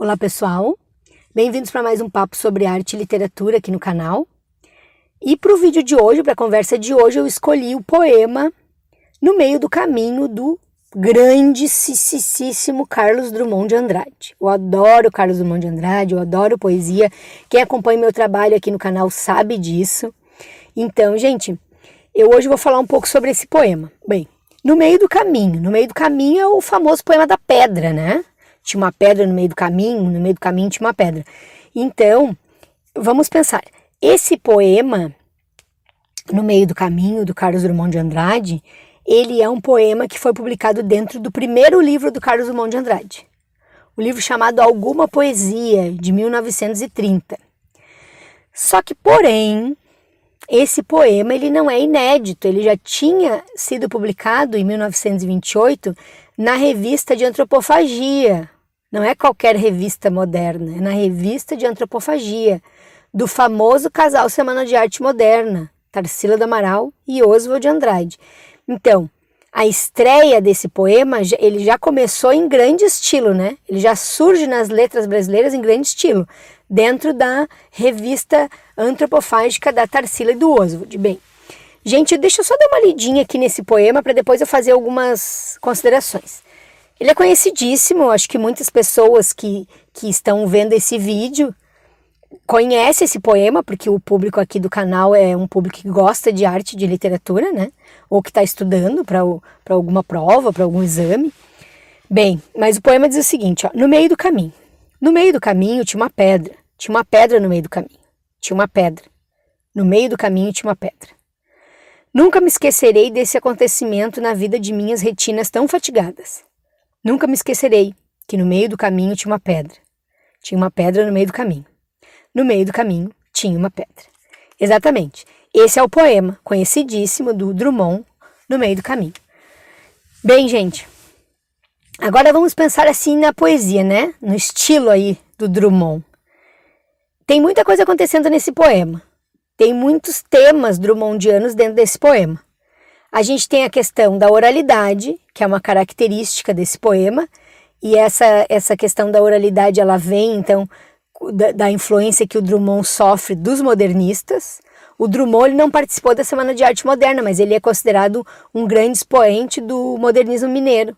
Olá pessoal, bem-vindos para mais um papo sobre arte e literatura aqui no canal. E para o vídeo de hoje, para a conversa de hoje, eu escolhi o poema No Meio do Caminho do grandíssimo Carlos Drummond de Andrade. Eu adoro Carlos Drummond de Andrade, eu adoro poesia. Quem acompanha meu trabalho aqui no canal sabe disso. Então, gente, eu hoje vou falar um pouco sobre esse poema. Bem, No Meio do Caminho. No Meio do Caminho é o famoso poema da pedra, né? Tinha uma pedra no meio do caminho, no meio do caminho tinha uma pedra. Então, vamos pensar, esse poema, No Meio do Caminho, do Carlos Drummond de Andrade, ele é um poema que foi publicado dentro do primeiro livro do Carlos Drummond de Andrade, o livro chamado Alguma Poesia, de 1930. Só que, porém, esse poema ele não é inédito, ele já tinha sido publicado em 1928 na revista de antropofagia, não é qualquer revista moderna, é na revista de antropofagia, do famoso casal Semana de Arte Moderna, Tarsila do Amaral e Oswald de Andrade. Então, a estreia desse poema, ele já começou em grande estilo, né? Ele já surge nas letras brasileiras em grande estilo, dentro da revista antropofágica da Tarsila e do Oswald. Bem, gente, deixa eu só dar uma lidinha aqui nesse poema para depois eu fazer algumas considerações. Ele é conhecidíssimo, acho que muitas pessoas que, que estão vendo esse vídeo conhecem esse poema, porque o público aqui do canal é um público que gosta de arte, de literatura, né? Ou que está estudando para alguma prova, para algum exame. Bem, mas o poema diz o seguinte: ó, no meio do caminho. No meio do caminho tinha uma pedra. Tinha uma pedra no meio do caminho. Tinha uma pedra. No meio do caminho tinha uma pedra. Nunca me esquecerei desse acontecimento na vida de minhas retinas tão fatigadas. Nunca me esquecerei que no meio do caminho tinha uma pedra. Tinha uma pedra no meio do caminho. No meio do caminho tinha uma pedra. Exatamente. Esse é o poema conhecidíssimo do Drummond, No Meio do Caminho. Bem, gente, agora vamos pensar assim na poesia, né? No estilo aí do Drummond. Tem muita coisa acontecendo nesse poema. Tem muitos temas drummondianos dentro desse poema. A gente tem a questão da oralidade, que é uma característica desse poema, e essa, essa questão da oralidade ela vem então da, da influência que o Drummond sofre dos modernistas. O Drummond não participou da Semana de Arte Moderna, mas ele é considerado um grande expoente do modernismo mineiro.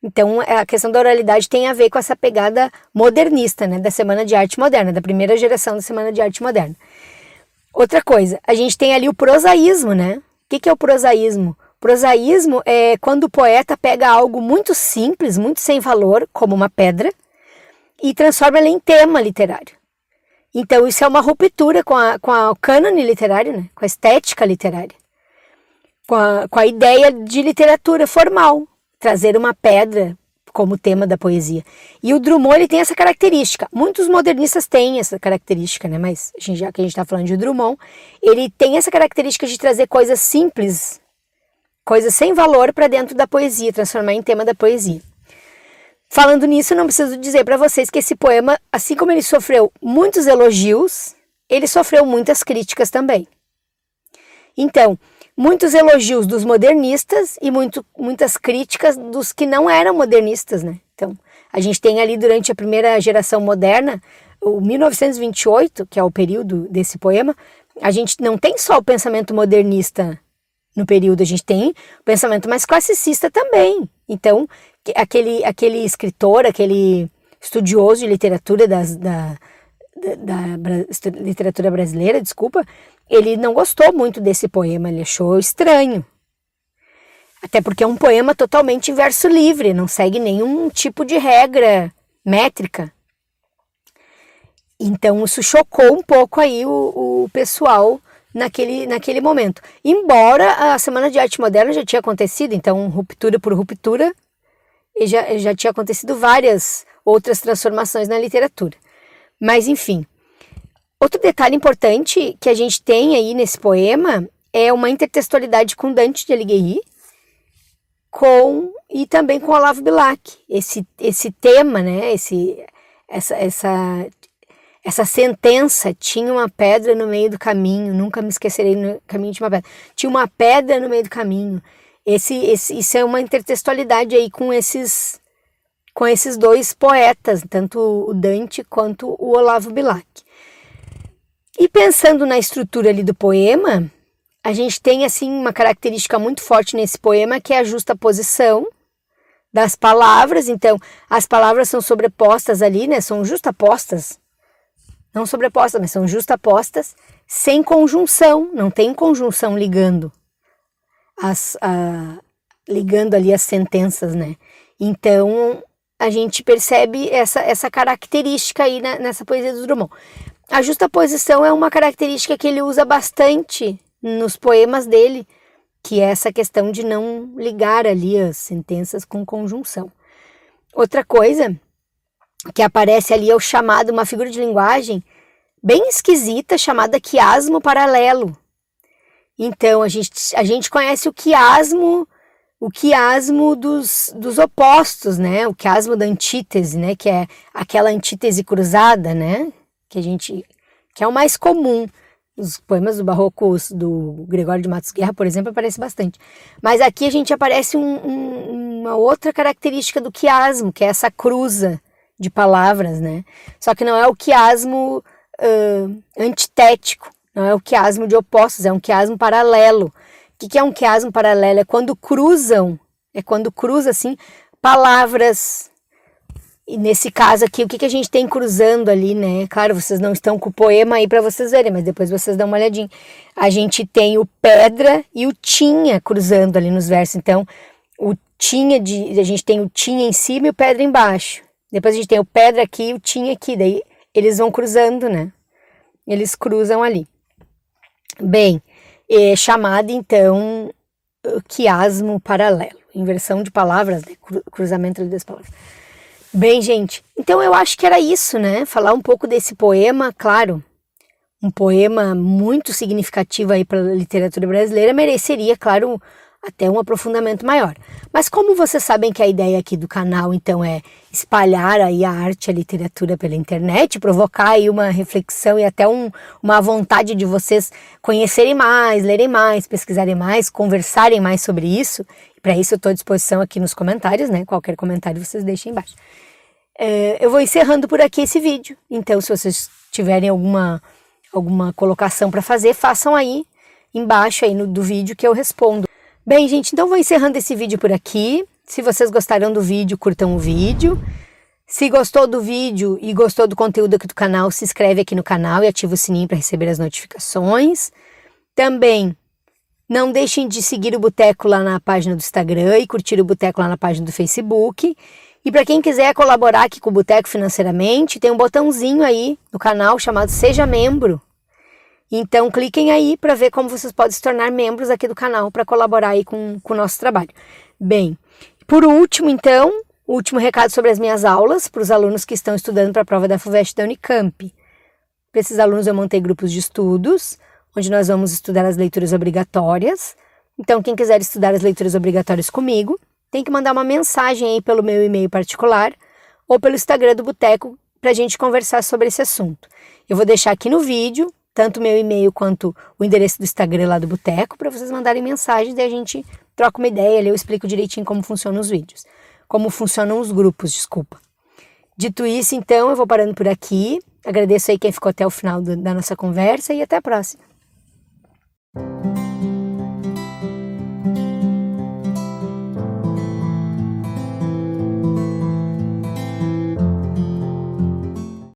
Então, a questão da oralidade tem a ver com essa pegada modernista, né, da Semana de Arte Moderna, da primeira geração da Semana de Arte Moderna. Outra coisa, a gente tem ali o prosaísmo, né? O que, que é o prosaísmo? Prosaísmo é quando o poeta pega algo muito simples, muito sem valor, como uma pedra, e transforma ele em tema literário. Então, isso é uma ruptura com, a, com a, o cânone literário, né? com a estética literária, com a, com a ideia de literatura formal, trazer uma pedra como tema da poesia. E o Drummond ele tem essa característica. Muitos modernistas têm essa característica, né? Mas já que a gente está falando de Drummond, ele tem essa característica de trazer coisas simples, coisas sem valor para dentro da poesia, transformar em tema da poesia. Falando nisso, não preciso dizer para vocês que esse poema, assim como ele sofreu muitos elogios, ele sofreu muitas críticas também. Então, muitos elogios dos modernistas e muito, muitas críticas dos que não eram modernistas, né? Então, a gente tem ali durante a primeira geração moderna, o 1928, que é o período desse poema, a gente não tem só o pensamento modernista no período, a gente tem pensamento mais classicista também. Então, aquele, aquele escritor, aquele estudioso de literatura das, da, da, da, literatura brasileira, desculpa, ele não gostou muito desse poema, ele achou estranho. Até porque é um poema totalmente verso livre, não segue nenhum tipo de regra métrica. Então isso chocou um pouco aí o, o pessoal naquele, naquele momento. Embora a Semana de Arte Moderna já tinha acontecido, então ruptura por ruptura, e já, já tinha acontecido várias outras transformações na literatura. Mas enfim, Outro detalhe importante que a gente tem aí nesse poema é uma intertextualidade com Dante de Alighieri com e também com Olavo Bilac. Esse esse tema, né, esse essa essa essa sentença tinha uma pedra no meio do caminho, nunca me esquecerei no caminho de uma pedra. Tinha uma pedra no meio do caminho. Esse, esse isso é uma intertextualidade aí com esses com esses dois poetas, tanto o Dante quanto o Olavo Bilac. E pensando na estrutura ali do poema, a gente tem assim uma característica muito forte nesse poema que é a justa posição das palavras. Então, as palavras são sobrepostas ali, né? São justapostas. Não sobrepostas, mas são justapostas, sem conjunção, não tem conjunção ligando as a, ligando ali as sentenças, né? Então, a gente percebe essa, essa característica aí na, nessa poesia do Drummond. A justaposição é uma característica que ele usa bastante nos poemas dele, que é essa questão de não ligar ali as sentenças com conjunção. Outra coisa que aparece ali é o chamado, uma figura de linguagem bem esquisita chamada quiasmo paralelo. Então, a gente, a gente conhece o quiasmo, o quiasmo dos, dos opostos, né? O quiasmo da antítese, né? Que é aquela antítese cruzada, né? Que a gente, que é o mais comum. Os poemas do Barroco do Gregório de Matos Guerra, por exemplo, aparece bastante. Mas aqui a gente aparece um, um, uma outra característica do quiasmo, que é essa cruza de palavras, né? Só que não é o quiasmo uh, antitético, não é o quiasmo de opostos, é um quiasmo paralelo. O que, que é um quiasmo paralelo? É quando cruzam, é quando cruza assim palavras e nesse caso aqui, o que, que a gente tem cruzando ali, né? Claro, vocês não estão com o poema aí para vocês verem, mas depois vocês dão uma olhadinha. A gente tem o pedra e o tinha cruzando ali nos versos. Então, o tinha de. A gente tem o tinha em cima e o pedra embaixo. Depois a gente tem o pedra aqui e o tinha aqui. Daí eles vão cruzando, né? Eles cruzam ali. Bem, é chamado então quiasmo paralelo. Inversão de palavras, né? cruzamento das palavras. Bem, gente, então eu acho que era isso, né? Falar um pouco desse poema, claro, um poema muito significativo aí para a literatura brasileira, mereceria, claro, até um aprofundamento maior. Mas como vocês sabem que a ideia aqui do canal, então, é espalhar aí a arte a literatura pela internet, provocar aí uma reflexão e até um, uma vontade de vocês conhecerem mais, lerem mais, pesquisarem mais, conversarem mais sobre isso, para isso eu estou à disposição aqui nos comentários, né? Qualquer comentário vocês deixem embaixo. É, eu vou encerrando por aqui esse vídeo. Então, se vocês tiverem alguma, alguma colocação para fazer, façam aí embaixo aí no, do vídeo que eu respondo. Bem, gente, então vou encerrando esse vídeo por aqui. Se vocês gostaram do vídeo, curtam o vídeo. Se gostou do vídeo e gostou do conteúdo aqui do canal, se inscreve aqui no canal e ativa o sininho para receber as notificações. Também não deixem de seguir o Boteco lá na página do Instagram e curtir o Boteco lá na página do Facebook. E para quem quiser colaborar aqui com o Boteco financeiramente, tem um botãozinho aí no canal chamado Seja Membro. Então cliquem aí para ver como vocês podem se tornar membros aqui do canal para colaborar aí com, com o nosso trabalho. Bem, por último então, último recado sobre as minhas aulas para os alunos que estão estudando para a prova da FUVEST da Unicamp. Para esses alunos eu montei grupos de estudos onde nós vamos estudar as leituras obrigatórias. Então, quem quiser estudar as leituras obrigatórias comigo, tem que mandar uma mensagem aí pelo meu e-mail particular ou pelo Instagram do Boteco para a gente conversar sobre esse assunto. Eu vou deixar aqui no vídeo, tanto meu e-mail quanto o endereço do Instagram lá do Boteco, para vocês mandarem mensagens e a gente troca uma ideia ali, eu explico direitinho como funcionam os vídeos. Como funcionam os grupos, desculpa. Dito isso, então, eu vou parando por aqui. Agradeço aí quem ficou até o final do, da nossa conversa e até a próxima.